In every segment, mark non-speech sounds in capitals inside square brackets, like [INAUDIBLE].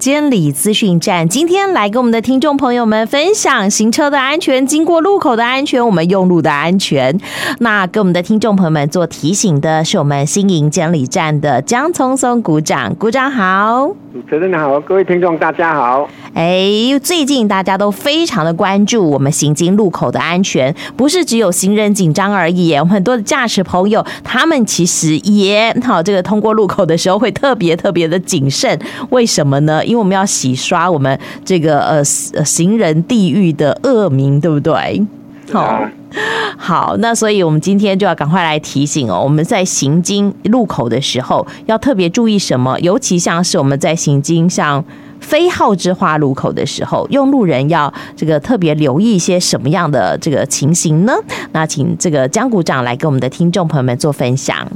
监理资讯站今天来跟我们的听众朋友们分享行车的安全，经过路口的安全，我们用路的安全。那给我们的听众朋友们做提醒的是我们新营监理站的江聪聪，鼓掌，鼓掌好。主持人好，各位听众大家好。哎，最近大家都非常的关注我们行经路口的安全，不是只有行人紧张而已。我们很多的驾驶朋友，他们其实也好，这个通过路口的时候会特别特别的谨慎。为什么呢？因为我们要洗刷我们这个呃行人地狱的恶名，对不对？好。好，那所以我们今天就要赶快来提醒哦，我们在行经路口的时候要特别注意什么？尤其像是我们在行经像非号之花路口的时候，用路人要这个特别留意一些什么样的这个情形呢？那请这个江股长来跟我们的听众朋友们做分享。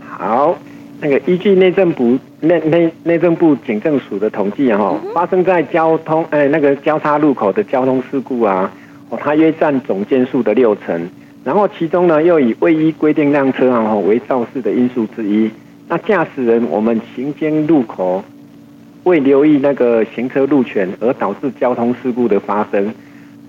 好，那个依据内政部内内内政部警政署的统计哈，发生在交通哎那个交叉路口的交通事故啊。它约占总件数的六成，然后其中呢又以未依规定让车啊为肇事的因素之一。那驾驶人我们行经路口未留意那个行车路权，而导致交通事故的发生。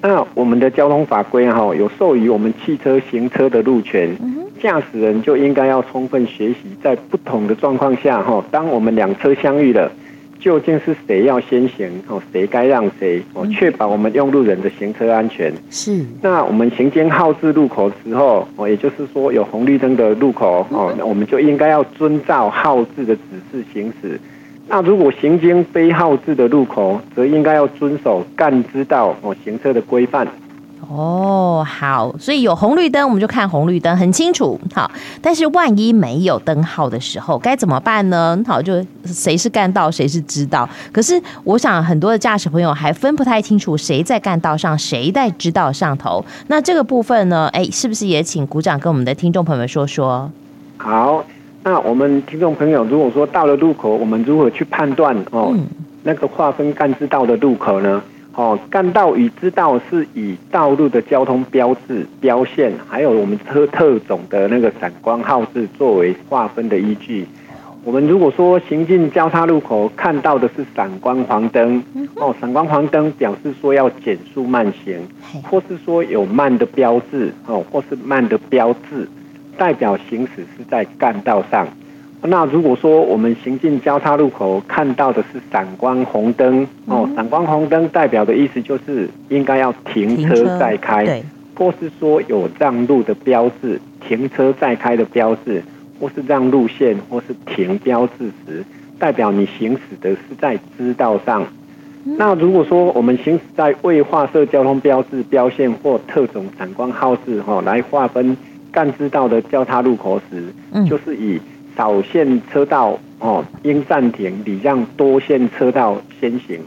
那我们的交通法规哈有授予我们汽车行车的路权，驾驶人就应该要充分学习，在不同的状况下哈，当我们两车相遇了。究竟是谁要先行哦？谁该让谁哦？确保我们用路人的行车安全。是。那我们行经号志路口的时候哦，也就是说有红绿灯的路口哦，那我们就应该要遵照号志的指示行驶。那如果行经非号志的路口，则应该要遵守干知道哦行车的规范。哦，好，所以有红绿灯，我们就看红绿灯，很清楚。好，但是万一没有灯号的时候，该怎么办呢？好，就谁是干道，谁是支道。可是我想，很多的驾驶朋友还分不太清楚，谁在干道上，谁在支道上头。那这个部分呢？哎，是不是也请鼓掌跟我们的听众朋友们说说？好，那我们听众朋友，如果说到了路口，我们如何去判断哦？嗯、那个划分干支道的路口呢？哦，干道与支道是以道路的交通标志标线，还有我们车特种的那个闪光号志作为划分的依据。我们如果说行进交叉路口看到的是闪光黄灯，哦，闪光黄灯表示说要减速慢行，或是说有慢的标志，哦，或是慢的标志，代表行驶是在干道上。那如果说我们行进交叉路口看到的是闪光红灯哦，闪光红灯代表的意思就是应该要停车再开，或是说有让路的标志，停车再开的标志，或是让路线，或是停标志时，代表你行驶的是在支道上。那如果说我们行驶在未划设交通标志标线或特种闪光号志哈来划分干支道的交叉路口时，就是以。少线车道哦，应暂停礼让多线车道先行。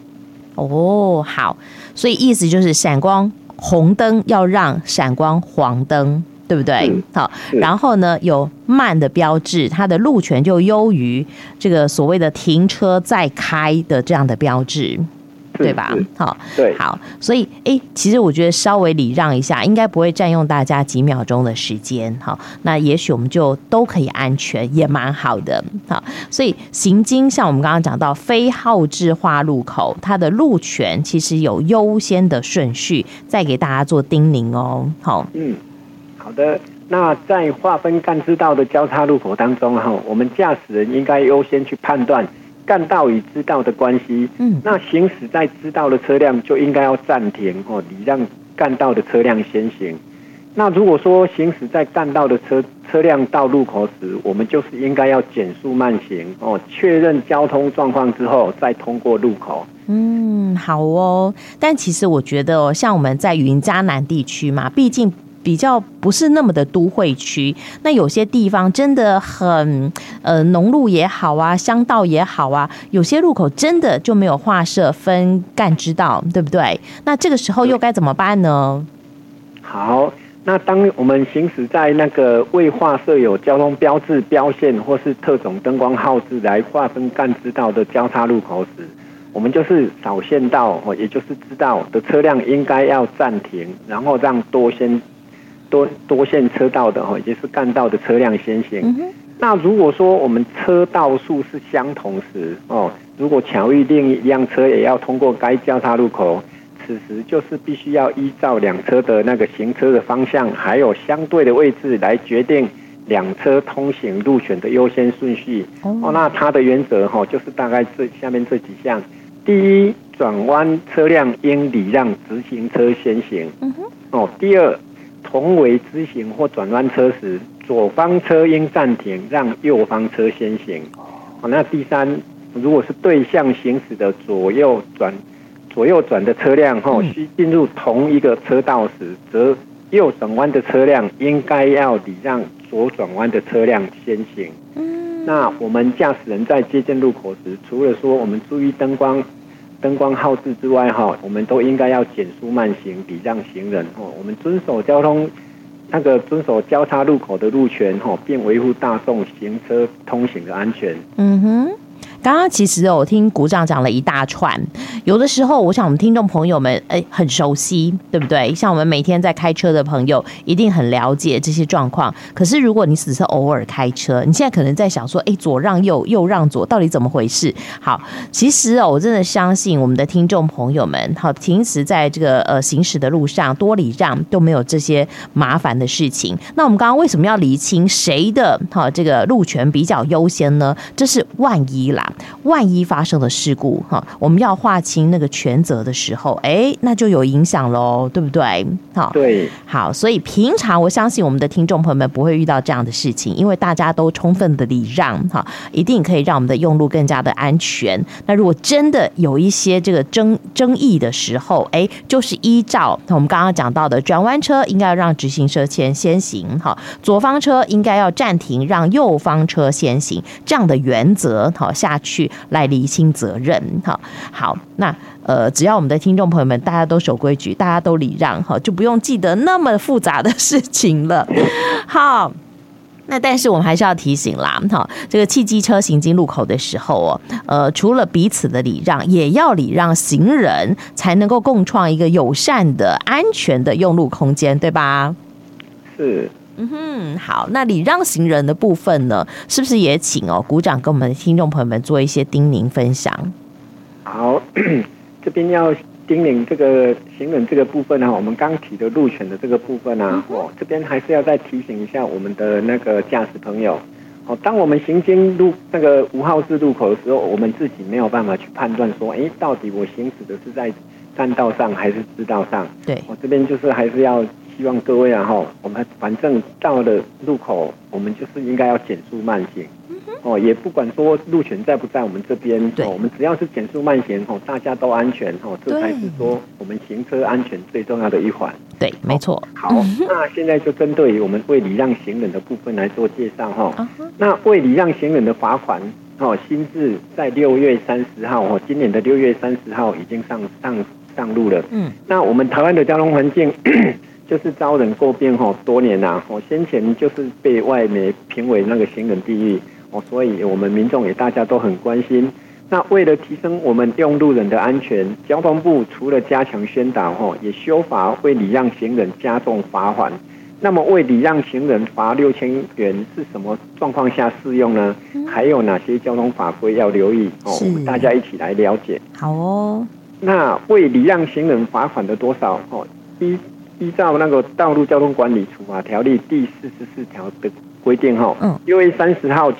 哦，好，所以意思就是闪光红灯要让闪光黄灯，对不对？嗯、好，然后呢，有慢的标志，它的路权就优于这个所谓的停车再开的这样的标志。对吧？好，对，好，所以，哎，其实我觉得稍微礼让一下，应该不会占用大家几秒钟的时间。好，那也许我们就都可以安全，也蛮好的。好，所以行经像我们刚刚讲到非号志化路口，它的路权其实有优先的顺序，再给大家做叮咛哦。好，嗯，好的。那在划分干支道的交叉路口当中，哈，我们驾驶人应该优先去判断。干道与支道的关系，嗯，那行驶在支道的车辆就应该要暂停哦，礼让干道的车辆先行。那如果说行驶在干道的车车辆到路口时，我们就是应该要减速慢行哦，确认交通状况之后再通过路口。嗯，好哦。但其实我觉得哦，像我们在云嘉南地区嘛，毕竟。比较不是那么的都会区，那有些地方真的很呃农路也好啊，乡道也好啊，有些路口真的就没有划设分干支道，对不对？那这个时候又该怎么办呢？好，那当我们行驶在那个未划设有交通标志标线或是特种灯光号志来划分干支道的交叉路口时，我们就是少线道，也就是知道的车辆应该要暂停，然后让多先。多多线车道的哈，也就是干道的车辆先行。那如果说我们车道数是相同时哦，如果巧遇另一辆车也要通过该交叉路口，此时就是必须要依照两车的那个行车的方向，还有相对的位置来决定两车通行路权的优先顺序。哦，那它的原则哈，就是大概这下面这几项：第一，转弯车辆应礼让直行车先行。嗯哼。哦，第二，同为直行或转弯车时，左方车应暂停，让右方车先行。哦，那第三。如果是对向行驶的左右转、左右转的车辆，哈，需进入同一个车道时，则右转弯的车辆应该要礼让左转弯的车辆先行。嗯，那我们驾驶人在接近路口时，除了说我们注意灯光、灯光号志之外，哈，我们都应该要减速慢行，礼让行人。哦，我们遵守交通那个遵守交叉路口的路权，哈，并维护大众行车通行的安全。嗯哼。刚刚其实我听股长讲了一大串，有的时候我想我们听众朋友们哎很熟悉，对不对？像我们每天在开车的朋友一定很了解这些状况。可是如果你只是偶尔开车，你现在可能在想说，哎，左让右，右让左，到底怎么回事？好，其实哦，我真的相信我们的听众朋友们，好，平时在这个呃行驶的路上多礼让都没有这些麻烦的事情。那我们刚刚为什么要厘清谁的好这个路权比较优先呢？这是万一啦。万一发生了事故，哈，我们要划清那个权责的时候，哎，那就有影响喽，对不对？好，对，好，所以平常我相信我们的听众朋友们不会遇到这样的事情，因为大家都充分的礼让，哈，一定可以让我们的用路更加的安全。那如果真的有一些这个争争议的时候，哎，就是依照我们刚刚讲到的，转弯车应该要让直行车先先行，哈，左方车应该要暂停，让右方车先行，这样的原则，好下。去来厘清责任，哈，好，那呃，只要我们的听众朋友们大家都守规矩，大家都礼让，哈，就不用记得那么复杂的事情了。[LAUGHS] 好，那但是我们还是要提醒啦，哈，这个汽机车行经路口的时候哦，呃，除了彼此的礼让，也要礼让行人，才能够共创一个友善的、安全的用路空间，对吧？是。嗯哼，好，那礼让行人的部分呢，是不是也请哦鼓掌跟我们的听众朋友们做一些叮咛分享？好，这边要叮咛这个行人这个部分呢，我们刚提的路权的这个部分呢，哦，这边还是要再提醒一下我们的那个驾驶朋友，哦，当我们行经路那个五号志路口的时候，我们自己没有办法去判断说，哎，到底我行驶的是在占道上还是支道上？对，我这边就是还是要。希望各位啊，哈，我们反正到了路口，我们就是应该要减速慢行，哦，也不管说路权在不在我们这边，哦，我们只要是减速慢行，哦，大家都安全，哦，这才是说我们行车安全最重要的一环。对，没错。好，那现在就针对于我们未礼让行人的部分来做介绍，哈。那为礼让行人的罚款，哦，新制在六月三十号，哦，今年的六月三十号已经上上上路了。嗯，那我们台湾的交通环境。就是遭人诟病吼，多年呐，我先前就是被外媒评为那个行人地狱哦，所以我们民众也大家都很关心。那为了提升我们用路人的安全，交通部除了加强宣导吼，也修法为礼让行人加重罚款。那么为礼让行人罚六千元是什么状况下适用呢？还有哪些交通法规要留意哦？我们大家一起来了解。好哦。那为礼让行人罚款的多少哦？一依照那个《道路交通管理处罚条例》第四十四条的规定，哈，嗯，六月三十号起，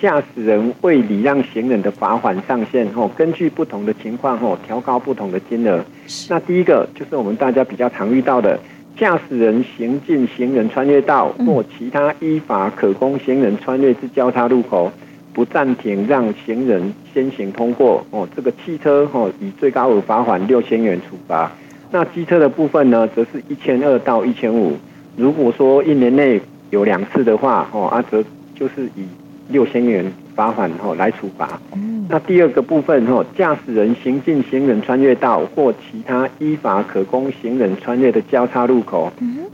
驾驶人未礼让行人的罚款上限，哈，根据不同的情况，哈，调高不同的金额。那第一个就是我们大家比较常遇到的，驾驶人行进行人穿越道或其他依法可供行人穿越之交叉路口，不暂停让行人先行通过，哦，这个汽车，哈，以最高额罚款六千元处罚。那机车的部分呢，则是一千二到一千五。如果说一年内有两次的话，哦，啊，则就是以六千元罚款哦来处罚。那第二个部分哦，驾驶人行进行人穿越道或其他依法可供行人穿越的交叉路口，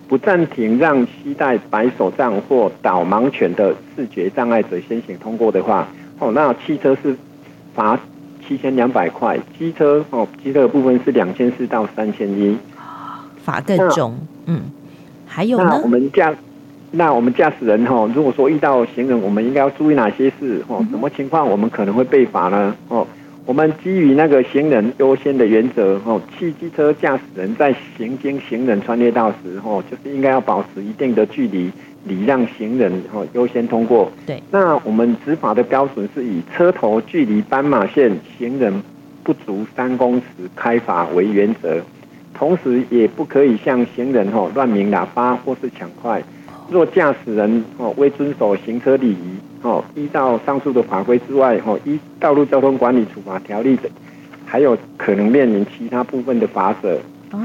不暂停让携带白手杖或导盲犬的视觉障碍者先行通过的话，哦，那汽车是罚。七千两百块，机车哦，机车的部分是两千四到三千一，罚更重。嗯，还有呢？我们驾，那我们驾驶人哈，如果说遇到行人，我们应该要注意哪些事？哦，什么情况我们可能会被罚呢？哦，我们基于那个行人优先的原则，哦，汽机车驾驶人在行经行人穿越道时，哦，就是应该要保持一定的距离，礼让行人，哦，优先通过。对。那我们执法的标准是以车头距离斑马线行人不足三公尺开罚为原则，同时也不可以向行人哦乱鸣喇叭或是抢快。若驾驶人哦未遵守行车礼仪哦，依照上述的法规之外哦，依道路交通管理处罚条例的，还有可能面临其他部分的罚则。哦，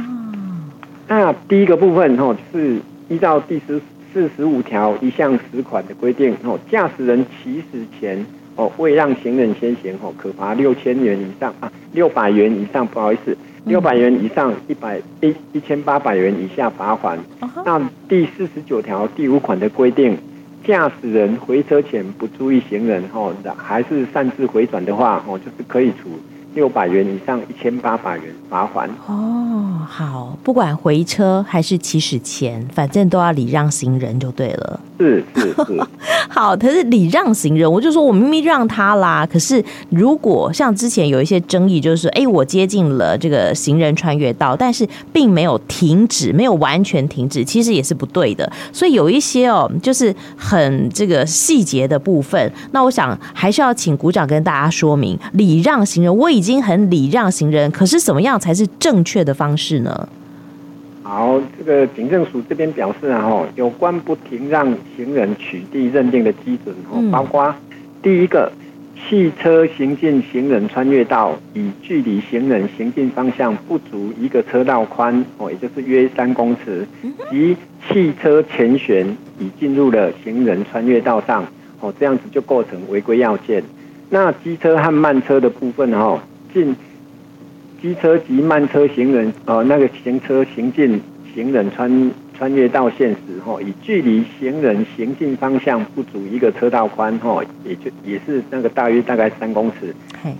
那第一个部分哦，就是依照第十四十五条一项十款的规定哦，驾驶人起始前哦未让行人先行哦，可罚六千元以上啊，六百元以上，不好意思。六百元以上一百一一千八百元以下罚款。那第四十九条第五款的规定，驾驶人回车前不注意行人，吼，还是擅自回转的话，哦，就是可以处六百元以上一千八百元罚款。哦，好，不管回车还是起始前，反正都要礼让行人就对了。是是是，是 [LAUGHS] 好，可是礼让行人，我就说我明明让他啦。可是如果像之前有一些争议，就是哎，我接近了这个行人穿越道，但是并没有停止，没有完全停止，其实也是不对的。所以有一些哦，就是很这个细节的部分，那我想还是要请鼓掌跟大家说明礼让行人。我已经很礼让行人，可是怎么样才是正确的方式呢？好，这个警政署这边表示啊，哈，有关不停让行人取缔认定的基准哦，包括第一个，汽车行进行人穿越道，以距离行人行进方向不足一个车道宽哦，也就是约三公尺，及汽车前悬已进入了行人穿越道上哦，这样子就构成违规要件。那机车和慢车的部分哈，进。机车及慢车行人，呃，那个行车行进行人穿穿越道线时，吼，以距离行人行进方向不足一个车道宽，吼，也就也是那个大约大概三公尺，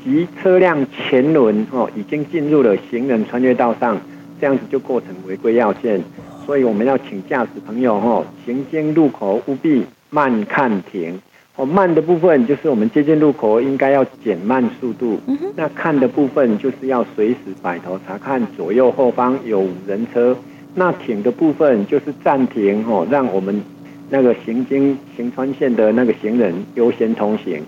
及车辆前轮，吼，已经进入了行人穿越道上，这样子就构成违规要件，所以我们要请驾驶朋友，哈，行经路口务必慢看停。哦，慢的部分就是我们接近路口应该要减慢速度。嗯、哼那看的部分就是要随时摆头查看左右后方有无人车。那停的部分就是暂停哦，让我们那个行经行川线的那个行人优先通行。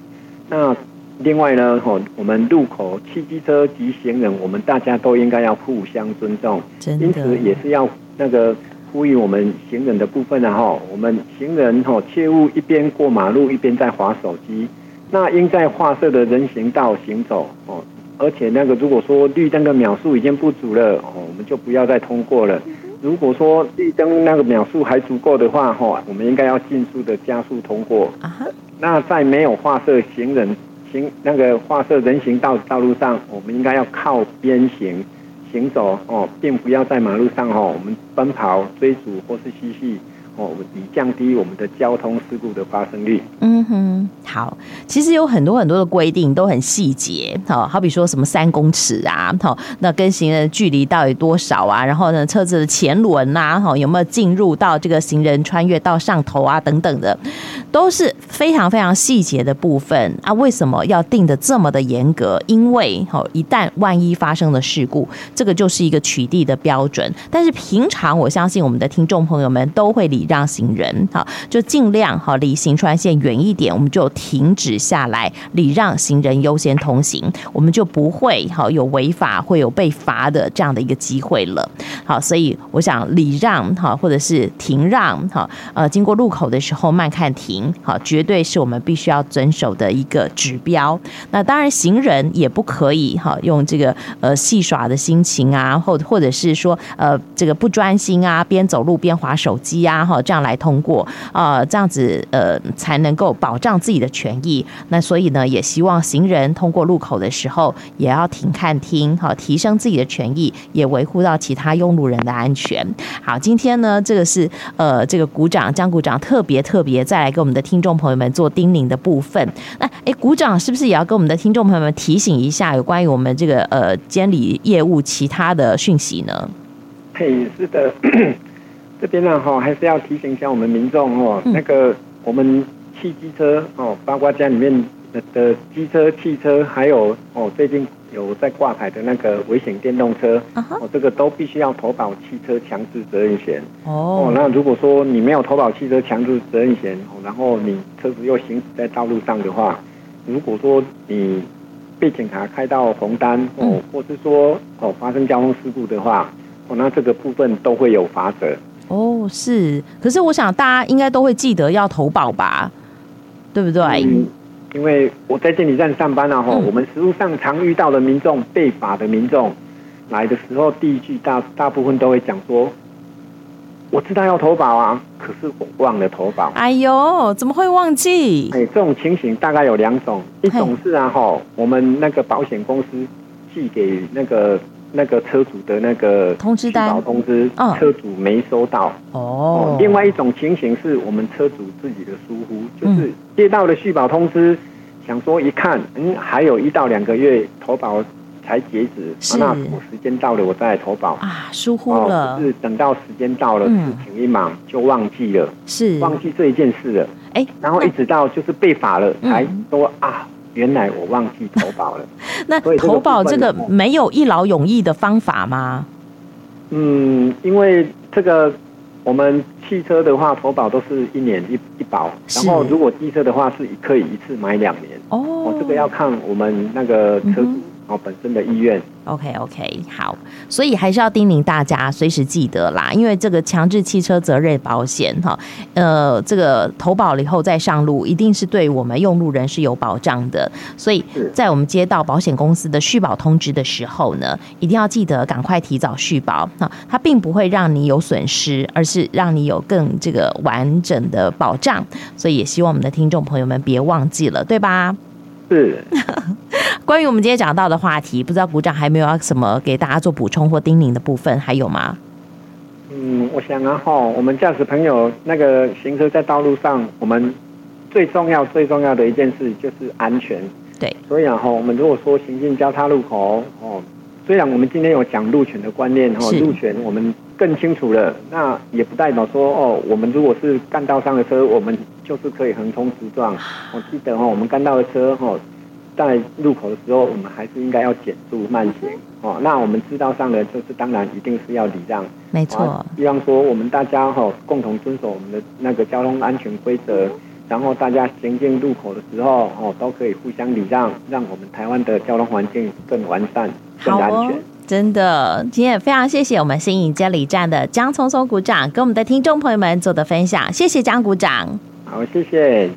那另外呢，哦，我们路口汽机车及行人，我们大家都应该要互相尊重。因此也是要那个。呼吁我们行人的部分呢，哈，我们行人哈，切勿一边过马路一边在划手机。那应在划设的人行道行走哦。而且那个如果说绿灯的秒数已经不足了哦，我们就不要再通过了。如果说绿灯那个秒数还足够的话，哈，我们应该要尽速的加速通过。那在没有划设行人行那个划设人行道道路上，我们应该要靠边行。行走哦，并不要在马路上哦，我们奔跑、追逐或是嬉戏。哦，以降低我们的交通事故的发生率。嗯哼，好，其实有很多很多的规定都很细节，好，好比说什么三公尺啊，好，那跟行人的距离到底多少啊？然后呢，车子的前轮呐，哈，有没有进入到这个行人穿越到上头啊？等等的，都是非常非常细节的部分啊。为什么要定的这么的严格？因为，好，一旦万一发生了事故，这个就是一个取缔的标准。但是平常，我相信我们的听众朋友们都会理。让行人好，就尽量好离行穿线远一点，我们就停止下来，礼让行人优先通行，我们就不会好有违法会有被罚的这样的一个机会了。好，所以我想礼让好，或者是停让好，呃，经过路口的时候慢看停好，绝对是我们必须要遵守的一个指标。那当然，行人也不可以哈用这个呃戏耍的心情啊，或或者是说呃这个不专心啊，边走路边滑手机啊哈。这样来通过啊、呃，这样子呃才能够保障自己的权益。那所以呢，也希望行人通过路口的时候也要停看听，好，提升自己的权益，也维护到其他用路人的安全。好，今天呢，这个是呃这个鼓掌江鼓掌特别特别再来给我们的听众朋友们做叮咛的部分。那哎，鼓掌是不是也要跟我们的听众朋友们提醒一下有关于我们这个呃监理业务其他的讯息呢？嘿，是的。[COUGHS] 这边呢，哈，还是要提醒一下我们民众哦，那个我们汽机车哦，包括家里面的机车、汽车，还有哦，最近有在挂牌的那个危险电动车，uh. 哦，这个都必须要投保汽车强制责任险。Oh. 哦，那如果说你没有投保汽车强制责任险，哦，然后你车子又行驶在道路上的话，如果说你被警察开到红单，哦，嗯、或是说哦发生交通事故的话，哦，那这个部分都会有罚则。哦，是，可是我想大家应该都会记得要投保吧，对不对？嗯因为我在监理站上班啊，哈、嗯，我们实务上常遇到的民众被罚的民众来的时候，第一句大大部分都会讲说：“我知道要投保啊，可是我忘了投保。”哎呦，怎么会忘记？哎，这种情形大概有两种，一种是啊，哈，我们那个保险公司寄给那个那个车主的那个通知单、通知，哦、车主没收到。哦。另外一种情形是我们车主自己的疏忽，就是。接到了续保通知，想说一看，嗯，还有一到两个月投保才截止，那我时间到了，我再来投保。啊，疏忽了，哦、是等到时间到了，嗯、事情一忙就忘记了，是。忘记这一件事了，哎，然后一直到就是被罚了，嗯、才说啊，原来我忘记投保了。[LAUGHS] 那投保这个没有一劳永逸的方法吗？嗯，因为这个。我们汽车的话，投保都是一年一一保，然后如果机车的话，是可以一次买两年。哦，这个要看我们那个车主。嗯哦，本身的意愿。OK OK，好，所以还是要叮咛大家随时记得啦，因为这个强制汽车责任保险哈，呃，这个投保了以后再上路，一定是对我们用路人是有保障的。所以在我们接到保险公司的续保通知的时候呢，一定要记得赶快提早续保哈，它并不会让你有损失，而是让你有更这个完整的保障。所以也希望我们的听众朋友们别忘记了，对吧？是。[LAUGHS] 关于我们今天讲到的话题，不知道股长还没有要什么给大家做补充或叮咛的部分，还有吗？嗯，我想啊，哈，我们驾驶朋友那个行车在道路上，我们最重要最重要的一件事就是安全。对，所以啊，哈，我们如果说行进交叉路口，哦，虽然我们今天有讲路权的观念，哈，路权我们更清楚了，那也不代表说，哦，我们如果是干道上的车，我们就是可以横冲直撞。我记得哈，我们干道的车，哈。在路口的时候，我们还是应该要减速慢行哦。那我们知道上的就是当然一定是要礼让，没错。希望说我们大家哈共同遵守我们的那个交通安全规则，然后大家行进路口的时候哦都可以互相礼让，让我们台湾的交通环境更完善、更安全。哦。真的，今天也非常谢谢我们新营监理站的江聪聪鼓掌跟我们的听众朋友们做的分享，谢谢江鼓掌。好，谢谢。